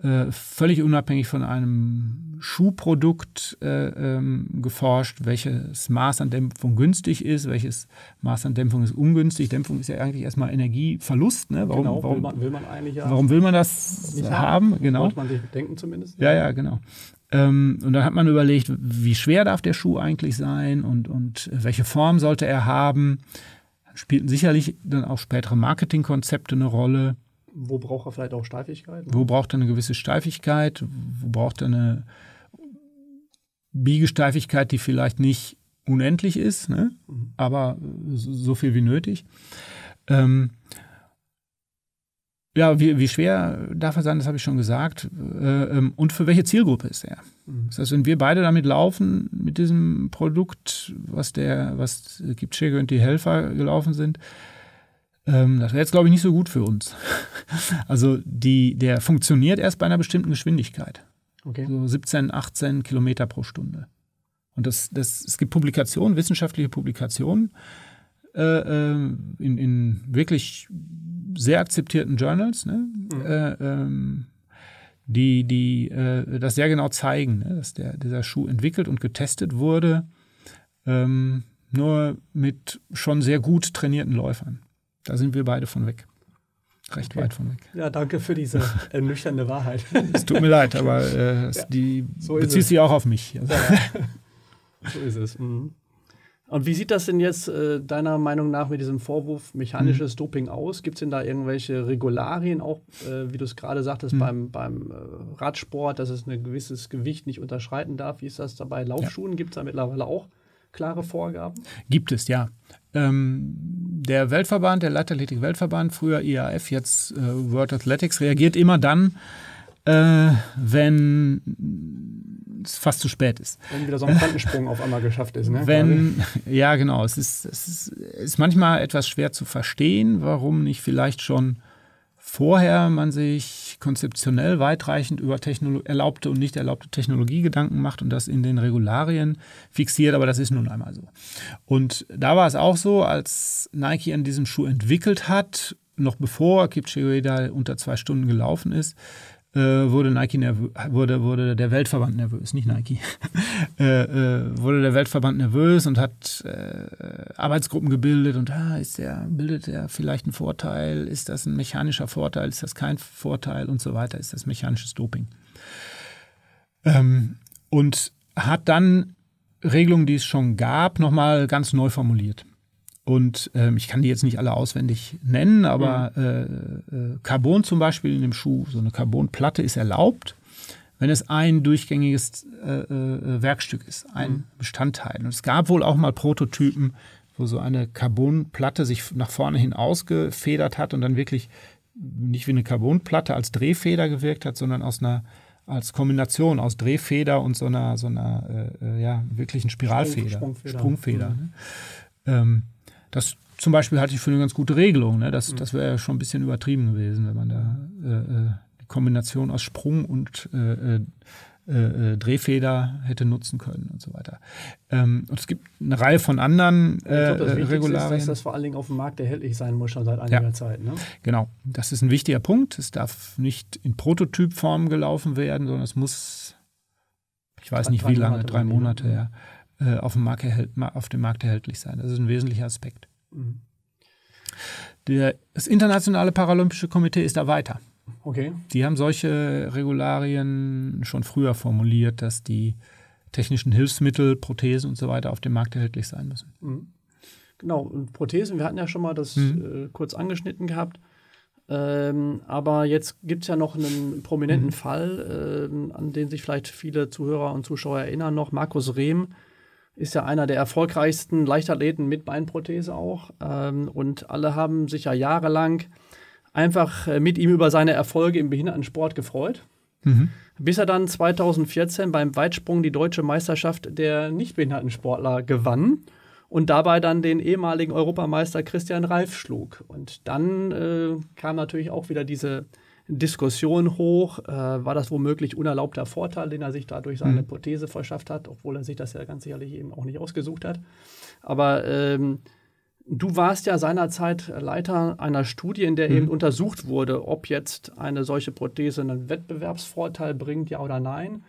äh, völlig unabhängig von einem Schuhprodukt äh, ähm, geforscht, welches Maß an Dämpfung günstig ist, welches Maß an Dämpfung ist ungünstig. Dämpfung ist ja eigentlich erstmal Energieverlust. Ne? Warum, genau, warum, will, man, will man eigentlich ja warum will man das haben? Genau. Sollte man sich denken zumindest. Ja, ja, genau. Ähm, und dann hat man überlegt, wie schwer darf der Schuh eigentlich sein und, und welche Form sollte er haben. Spielten sicherlich dann auch spätere Marketingkonzepte eine Rolle. Wo braucht er vielleicht auch Steifigkeit? Wo braucht er eine gewisse Steifigkeit? Wo braucht er eine Biegesteifigkeit, die vielleicht nicht unendlich ist, ne? Mhm. aber so viel wie nötig? Ähm, ja, wie, wie, schwer darf er sein, das habe ich schon gesagt. Äh, ähm, und für welche Zielgruppe ist er? Mhm. Das heißt, wenn wir beide damit laufen, mit diesem Produkt, was der, was Kipchege und die Helfer gelaufen sind, ähm, das wäre jetzt, glaube ich, nicht so gut für uns. also die, der funktioniert erst bei einer bestimmten Geschwindigkeit. Okay. So 17, 18 Kilometer pro Stunde. Und das, das, es gibt Publikationen, wissenschaftliche Publikationen äh, äh in, in wirklich sehr akzeptierten Journals, ne? Mhm. Äh, ähm, die, die äh, das sehr genau zeigen, ne? dass der, dieser Schuh entwickelt und getestet wurde, ähm, nur mit schon sehr gut trainierten Läufern. Da sind wir beide von weg. Recht okay. weit von weg. Ja, danke für diese ernüchternde Wahrheit. Es tut mir leid, aber äh, ja, die so bezieht sich auch auf mich. Also. Ja, so ist es. Mhm. Und wie sieht das denn jetzt äh, deiner Meinung nach mit diesem Vorwurf mechanisches mhm. Doping aus? Gibt es denn da irgendwelche Regularien, auch äh, wie du es gerade sagtest, mhm. beim, beim äh, Radsport, dass es ein gewisses Gewicht nicht unterschreiten darf? Wie ist das dabei? Laufschuhen ja. gibt es da mittlerweile auch klare Vorgaben? Gibt es, ja. Ähm, der Weltverband, der Leichtathletik-Weltverband, früher IAF, jetzt äh, World Athletics, reagiert immer dann, äh, wenn es fast zu spät ist. Wenn wieder so ein Quantensprung auf einmal geschafft ist. Ne? Wenn, ja, genau. Es ist, es ist, ist manchmal etwas schwer zu verstehen, warum nicht vielleicht schon vorher man sich konzeptionell weitreichend über Technolo erlaubte und nicht erlaubte Technologie Gedanken macht und das in den Regularien fixiert, aber das ist nun einmal so. Und da war es auch so, als Nike an diesem Schuh entwickelt hat, noch bevor Kipchoge da unter zwei Stunden gelaufen ist, äh, wurde Nike wurde, wurde der Weltverband nervös, nicht Nike, äh, äh, wurde der Weltverband nervös und hat äh, Arbeitsgruppen gebildet und ah, ist der, bildet er vielleicht einen Vorteil, ist das ein mechanischer Vorteil, ist das kein Vorteil? Und so weiter, ist das mechanisches Doping. Ähm, und hat dann Regelungen, die es schon gab, nochmal ganz neu formuliert. Und ähm, ich kann die jetzt nicht alle auswendig nennen, aber mhm. äh, äh, Carbon zum Beispiel in dem Schuh, so eine Carbonplatte ist erlaubt, wenn es ein durchgängiges äh, äh, Werkstück ist, ein mhm. Bestandteil. Und es gab wohl auch mal Prototypen, wo so eine Carbonplatte sich nach vorne hin ausgefedert hat und dann wirklich nicht wie eine Carbonplatte als Drehfeder gewirkt hat, sondern aus einer als Kombination aus Drehfeder und so einer, so einer äh, äh ja, wirklichen Spiralfeder. Sprungfeder. Sprungfeder mhm. ne? ähm, das zum Beispiel halte ich für eine ganz gute Regelung. Ne? Das, mhm. das wäre ja schon ein bisschen übertrieben gewesen, wenn man da äh, äh die Kombination aus Sprung und äh, äh äh, äh, Drehfeder hätte nutzen können und so weiter. Ähm, und es gibt eine Reihe von anderen äh, ich glaub, das Regularien. Ist, dass das vor allen Dingen auf dem Markt erhältlich sein muss, schon seit einiger ja, Zeit. Ne? Genau, das ist ein wichtiger Punkt. Es darf nicht in Prototypform gelaufen werden, sondern es muss, ich weiß nicht wie lange, drei Monate, ja, äh, auf, dem Markt auf dem Markt erhältlich sein. Das ist ein wesentlicher Aspekt. Mhm. Der, das Internationale Paralympische Komitee ist da weiter. Okay. Die haben solche Regularien schon früher formuliert, dass die technischen Hilfsmittel, Prothesen und so weiter auf dem Markt erhältlich sein müssen. Mhm. Genau, und Prothesen, wir hatten ja schon mal das mhm. äh, kurz angeschnitten gehabt. Ähm, aber jetzt gibt es ja noch einen prominenten mhm. Fall, äh, an den sich vielleicht viele Zuhörer und Zuschauer erinnern noch. Markus Rehm ist ja einer der erfolgreichsten Leichtathleten mit Beinprothese auch. Ähm, und alle haben sich ja jahrelang einfach äh, mit ihm über seine Erfolge im Behindertensport gefreut. Mhm. Bis er dann 2014 beim Weitsprung die deutsche Meisterschaft der Nichtbehindertensportler gewann und dabei dann den ehemaligen Europameister Christian Reif schlug. Und dann äh, kam natürlich auch wieder diese Diskussion hoch, äh, war das womöglich unerlaubter Vorteil, den er sich dadurch seine mhm. Prothese verschafft hat, obwohl er sich das ja ganz sicherlich eben auch nicht ausgesucht hat. Aber ähm, Du warst ja seinerzeit Leiter einer Studie, in der mhm. eben untersucht wurde, ob jetzt eine solche Prothese einen Wettbewerbsvorteil bringt, ja oder nein.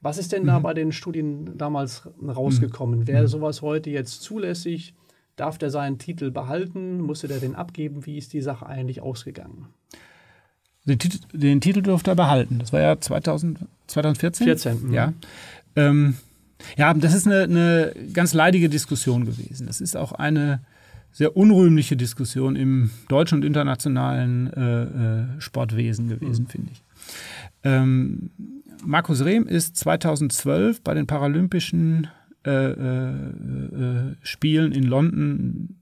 Was ist denn mhm. da bei den Studien damals rausgekommen? Mhm. Wäre sowas heute jetzt zulässig? Darf der seinen Titel behalten? Musste der den abgeben? Wie ist die Sache eigentlich ausgegangen? Den, Titel, den Titel durfte er behalten. Das war ja 2000, 2014. 14. Mhm. Ja. Ähm, ja, das ist eine, eine ganz leidige Diskussion gewesen. Das ist auch eine sehr unrühmliche Diskussion im deutschen und internationalen äh, äh, Sportwesen gewesen, mhm. finde ich. Ähm, Markus Rehm ist 2012 bei den Paralympischen äh, äh, äh, Spielen in London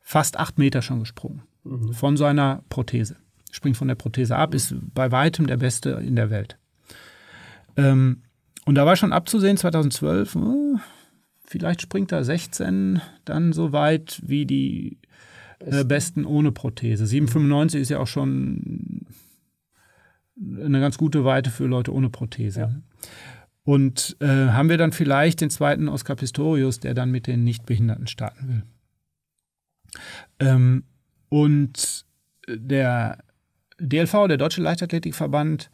fast acht Meter schon gesprungen. Mhm. Von seiner Prothese. Springt von der Prothese ab, ist bei weitem der Beste in der Welt. Ähm, und da war schon abzusehen, 2012, vielleicht springt er 16 dann so weit wie die äh, Besten ohne Prothese. 7,95 ist ja auch schon eine ganz gute Weite für Leute ohne Prothese. Ja. Und äh, haben wir dann vielleicht den zweiten Oscar Pistorius, der dann mit den Nichtbehinderten starten will. Ähm, und der DLV, der Deutsche Leichtathletikverband,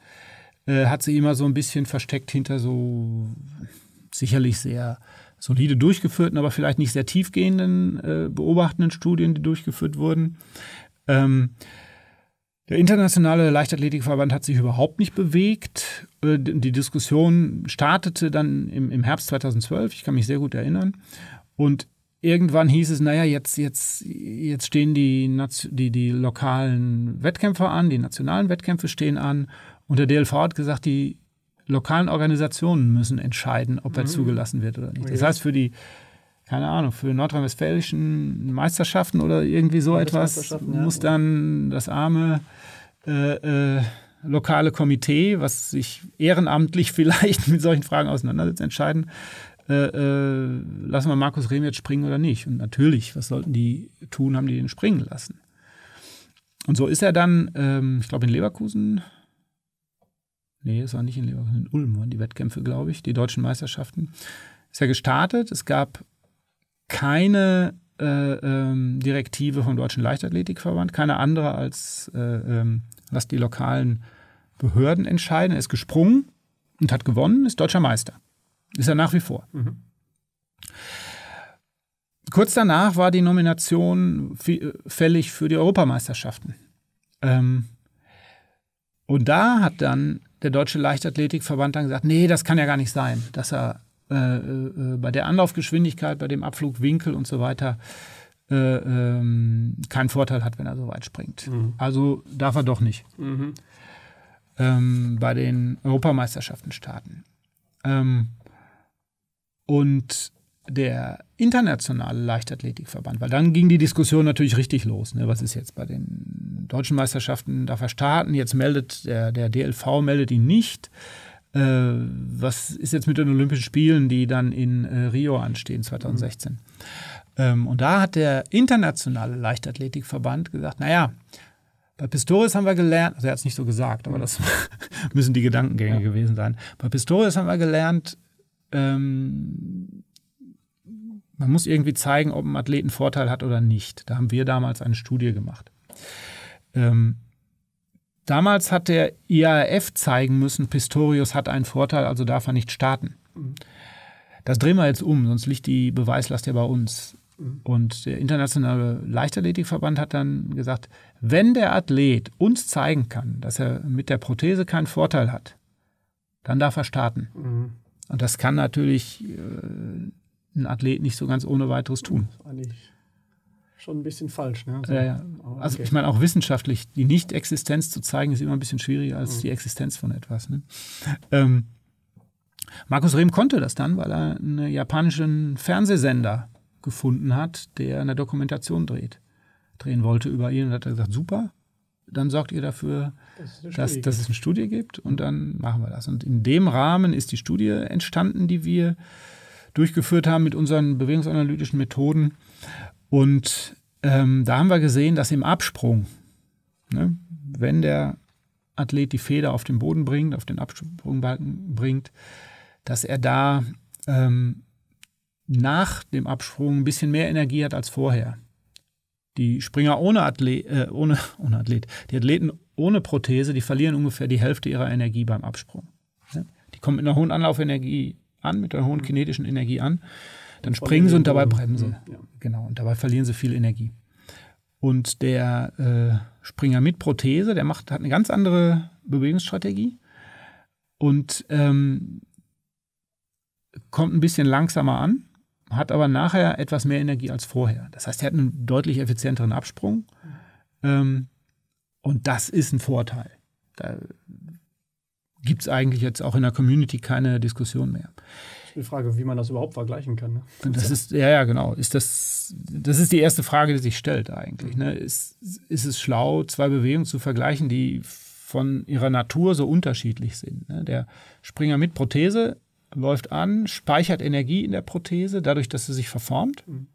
äh, hat sich immer so ein bisschen versteckt hinter so sicherlich sehr solide durchgeführten, aber vielleicht nicht sehr tiefgehenden äh, beobachtenden Studien, die durchgeführt wurden. Ähm, der internationale Leichtathletikverband hat sich überhaupt nicht bewegt. Äh, die Diskussion startete dann im Herbst 2012, ich kann mich sehr gut erinnern. Und irgendwann hieß es, naja, jetzt, jetzt, jetzt stehen die, die, die lokalen Wettkämpfe an, die nationalen Wettkämpfe stehen an. Und der DLV hat gesagt, die lokalen Organisationen müssen entscheiden, ob er mhm. zugelassen wird oder nicht. Das heißt, für die, keine Ahnung, für nordrhein-westfälischen Meisterschaften oder irgendwie so etwas muss dann das arme äh, äh, lokale Komitee, was sich ehrenamtlich vielleicht mit solchen Fragen auseinandersetzt, entscheiden, äh, äh, lassen wir Markus Rehm jetzt springen oder nicht. Und natürlich, was sollten die tun, haben die den springen lassen. Und so ist er dann, ähm, ich glaube, in Leverkusen Nee, es war nicht in Leverkusen, in Ulm waren die Wettkämpfe, glaube ich, die deutschen Meisterschaften. Ist ja gestartet. Es gab keine äh, ähm, Direktive vom Deutschen Leichtathletikverband, keine andere als äh, ähm, was die lokalen Behörden entscheiden. Er ist gesprungen und hat gewonnen, ist deutscher Meister. Ist er nach wie vor. Mhm. Kurz danach war die Nomination fällig für die Europameisterschaften. Ähm, und da hat dann der Deutsche Leichtathletikverband dann gesagt, nee, das kann ja gar nicht sein, dass er äh, äh, bei der Anlaufgeschwindigkeit, bei dem Abflugwinkel und so weiter äh, ähm, keinen Vorteil hat, wenn er so weit springt. Mhm. Also darf er doch nicht. Mhm. ähm, bei den Europameisterschaften starten. Ähm, und der internationale Leichtathletikverband, weil dann ging die Diskussion natürlich richtig los. Ne? Was ist jetzt bei den deutschen Meisterschaften, darf er starten? Jetzt meldet der, der DLV meldet ihn nicht. Äh, was ist jetzt mit den Olympischen Spielen, die dann in äh, Rio anstehen, 2016? Mhm. Ähm, und da hat der internationale Leichtathletikverband gesagt, naja, bei Pistorius haben wir gelernt, also er hat es nicht so gesagt, aber das müssen die Gedankengänge ja. gewesen sein. Bei Pistorius haben wir gelernt, ähm, man muss irgendwie zeigen, ob ein Athlet einen Vorteil hat oder nicht. Da haben wir damals eine Studie gemacht. Ähm, damals hat der IAF zeigen müssen, Pistorius hat einen Vorteil, also darf er nicht starten. Das drehen wir jetzt um, sonst liegt die Beweislast ja bei uns. Und der Internationale Leichtathletikverband hat dann gesagt, wenn der Athlet uns zeigen kann, dass er mit der Prothese keinen Vorteil hat, dann darf er starten. Mhm. Und das kann natürlich äh, ein Athlet nicht so ganz ohne weiteres tun. Das ist eigentlich schon ein bisschen falsch. Ne? Also, ja, ja. also ich meine auch wissenschaftlich, die Nicht-Existenz zu zeigen, ist immer ein bisschen schwieriger als mhm. die Existenz von etwas. Ne? Ähm, Markus Rehm konnte das dann, weil er einen japanischen Fernsehsender gefunden hat, der eine Dokumentation dreht, drehen wollte über ihn und hat gesagt, super, dann sorgt ihr dafür, dass, es dass, dass es eine Studie gibt und dann machen wir das. Und in dem Rahmen ist die Studie entstanden, die wir durchgeführt haben mit unseren bewegungsanalytischen Methoden. Und ähm, da haben wir gesehen, dass im Absprung, ne, wenn der Athlet die Feder auf den Boden bringt, auf den Absprungbalken bringt, dass er da ähm, nach dem Absprung ein bisschen mehr Energie hat als vorher. Die Springer ohne Athlet, äh, ohne, ohne Athlet, die Athleten ohne Prothese, die verlieren ungefähr die Hälfte ihrer Energie beim Absprung. Die kommen mit einer hohen Anlaufenergie an, mit einer hohen kinetischen Energie an. Dann springen sie und dabei bremsen sie. Ja. Genau, und dabei verlieren sie viel Energie. Und der äh, Springer mit Prothese, der macht, hat eine ganz andere Bewegungsstrategie und ähm, kommt ein bisschen langsamer an, hat aber nachher etwas mehr Energie als vorher. Das heißt, er hat einen deutlich effizienteren Absprung. Ähm, und das ist ein Vorteil. Da gibt es eigentlich jetzt auch in der Community keine Diskussion mehr. Die Frage, wie man das überhaupt vergleichen kann. Ne? Das ist, ja, ja, genau. Ist das, das ist die erste Frage, die sich stellt eigentlich. Ne? Ist, ist es schlau, zwei Bewegungen zu vergleichen, die von ihrer Natur so unterschiedlich sind? Ne? Der Springer mit Prothese läuft an, speichert Energie in der Prothese, dadurch, dass sie sich verformt. Mhm.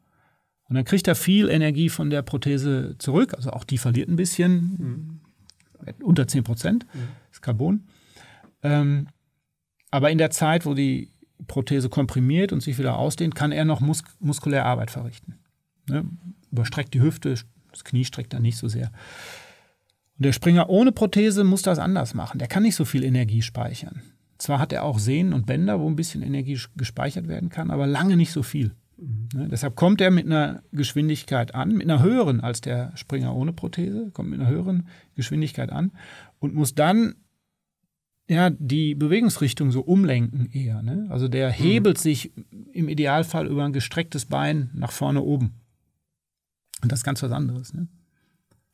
Und dann kriegt er viel Energie von der Prothese zurück. Also auch die verliert ein bisschen, mhm. unter 10 Prozent, mhm. das Carbon. Ähm, aber in der Zeit, wo die Prothese komprimiert und sich wieder ausdehnt, kann er noch mus muskulär Arbeit verrichten. Ne? Überstreckt die Hüfte, das Knie streckt er nicht so sehr. Und der Springer ohne Prothese muss das anders machen. Der kann nicht so viel Energie speichern. Zwar hat er auch Sehnen und Bänder, wo ein bisschen Energie gespeichert werden kann, aber lange nicht so viel. Mhm. Ne? Deshalb kommt er mit einer Geschwindigkeit an, mit einer höheren als der Springer ohne Prothese, kommt mit einer höheren Geschwindigkeit an und muss dann ja, die Bewegungsrichtung so umlenken eher. Ne? Also der mhm. hebelt sich im Idealfall über ein gestrecktes Bein nach vorne oben. Und das ist ganz was anderes, ne?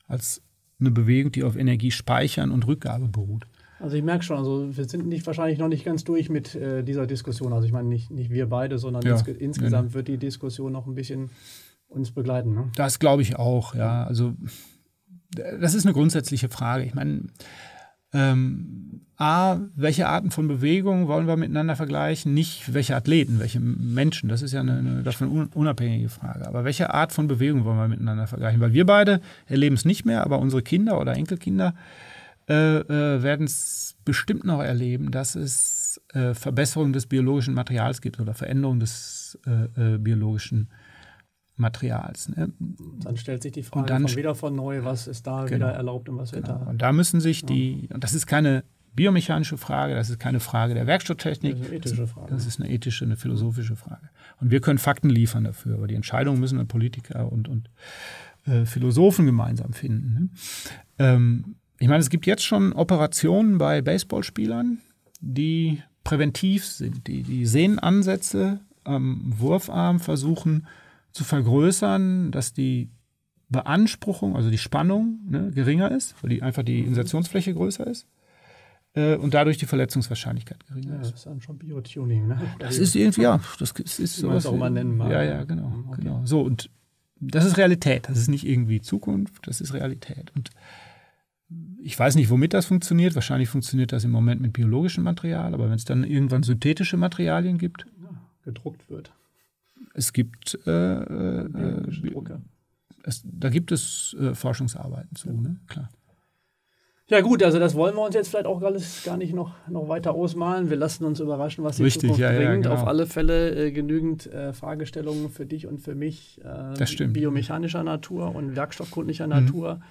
als eine Bewegung, die auf Energie speichern und Rückgabe beruht. Also ich merke schon, also wir sind nicht, wahrscheinlich noch nicht ganz durch mit äh, dieser Diskussion. Also ich meine nicht, nicht wir beide, sondern ja, ins, insgesamt wird die Diskussion noch ein bisschen uns begleiten. Ne? Das glaube ich auch, ja. Also das ist eine grundsätzliche Frage. Ich meine, ähm, A, welche Arten von Bewegungen wollen wir miteinander vergleichen? Nicht welche Athleten, welche Menschen. Das ist ja eine, eine davon unabhängige Frage. Aber welche Art von Bewegung wollen wir miteinander vergleichen? Weil wir beide erleben es nicht mehr, aber unsere Kinder oder Enkelkinder äh, äh, werden es bestimmt noch erleben, dass es äh, Verbesserung des biologischen Materials gibt oder Veränderung des äh, äh, biologischen Materials. Ne? Dann stellt sich die Frage dann, von wieder von neu, was ist da genau, wieder erlaubt und was wird genau. da. Und da müssen sich die, und das ist keine biomechanische Frage, das ist keine Frage der Werkstatttechnik. Das ist eine ethische Frage. Das ist eine ethische, eine philosophische Frage. Und wir können Fakten liefern dafür, aber die Entscheidungen müssen dann Politiker und, und äh, Philosophen gemeinsam finden. Ne? Ähm, ich meine, es gibt jetzt schon Operationen bei Baseballspielern, die präventiv sind, die die Sehnenansätze am Wurfarm versuchen, zu vergrößern, dass die Beanspruchung, also die Spannung, ne, geringer ist, weil die einfach die Insertionsfläche größer ist. äh, und dadurch die Verletzungswahrscheinlichkeit geringer Ja, ist. das ist dann schon Biotuning, ne? Das ist irgendwie, ja, das ist, ist sowas auch wie- nennen mag. Ja, ja, genau, Okay. genau. So, und das ist Realität. Das ist nicht irgendwie Zukunft, das ist Realität. Und ich weiß nicht, womit das funktioniert. Wahrscheinlich funktioniert das im Moment mit biologischem Material, aber wenn es dann irgendwann synthetische Materialien gibt, gedruckt wird. es gibt, äh, äh, Biologische äh, Drucke. es, da gibt es äh, Forschungsarbeiten zu, ne? Klar. Ja gut, also das wollen wir uns jetzt vielleicht auch alles gar nicht noch, noch weiter ausmalen. Wir lassen uns überraschen, was die Richtig, Zukunft ja, ja, bringt. genau. Auf alle Fälle äh, genügend äh, Fragestellungen für dich und für mich, äh, Das stimmt. biomechanischer Natur und werkstoffkundlicher Mhm. Natur,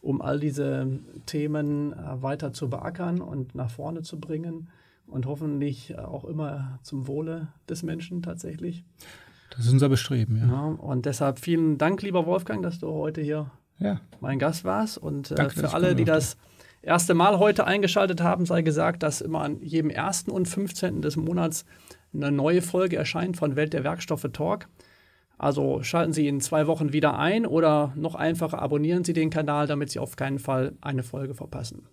um all diese Themen äh, weiter zu beackern und nach vorne zu bringen und hoffentlich äh, auch immer zum Wohle des Menschen tatsächlich. Das ist unser Bestreben, ja. Ja, und deshalb vielen Dank, lieber Wolfgang, dass du heute hier Ja, mein Gast warst. Und äh, Danke, für alle, die das erste Mal heute eingeschaltet haben, sei gesagt, dass immer an jedem 1. und 15. des Monats eine neue Folge erscheint von Welt der Werkstoffe Talk. Also schalten Sie in zwei Wochen wieder ein oder noch einfacher abonnieren Sie den Kanal, damit Sie auf keinen Fall eine Folge verpassen.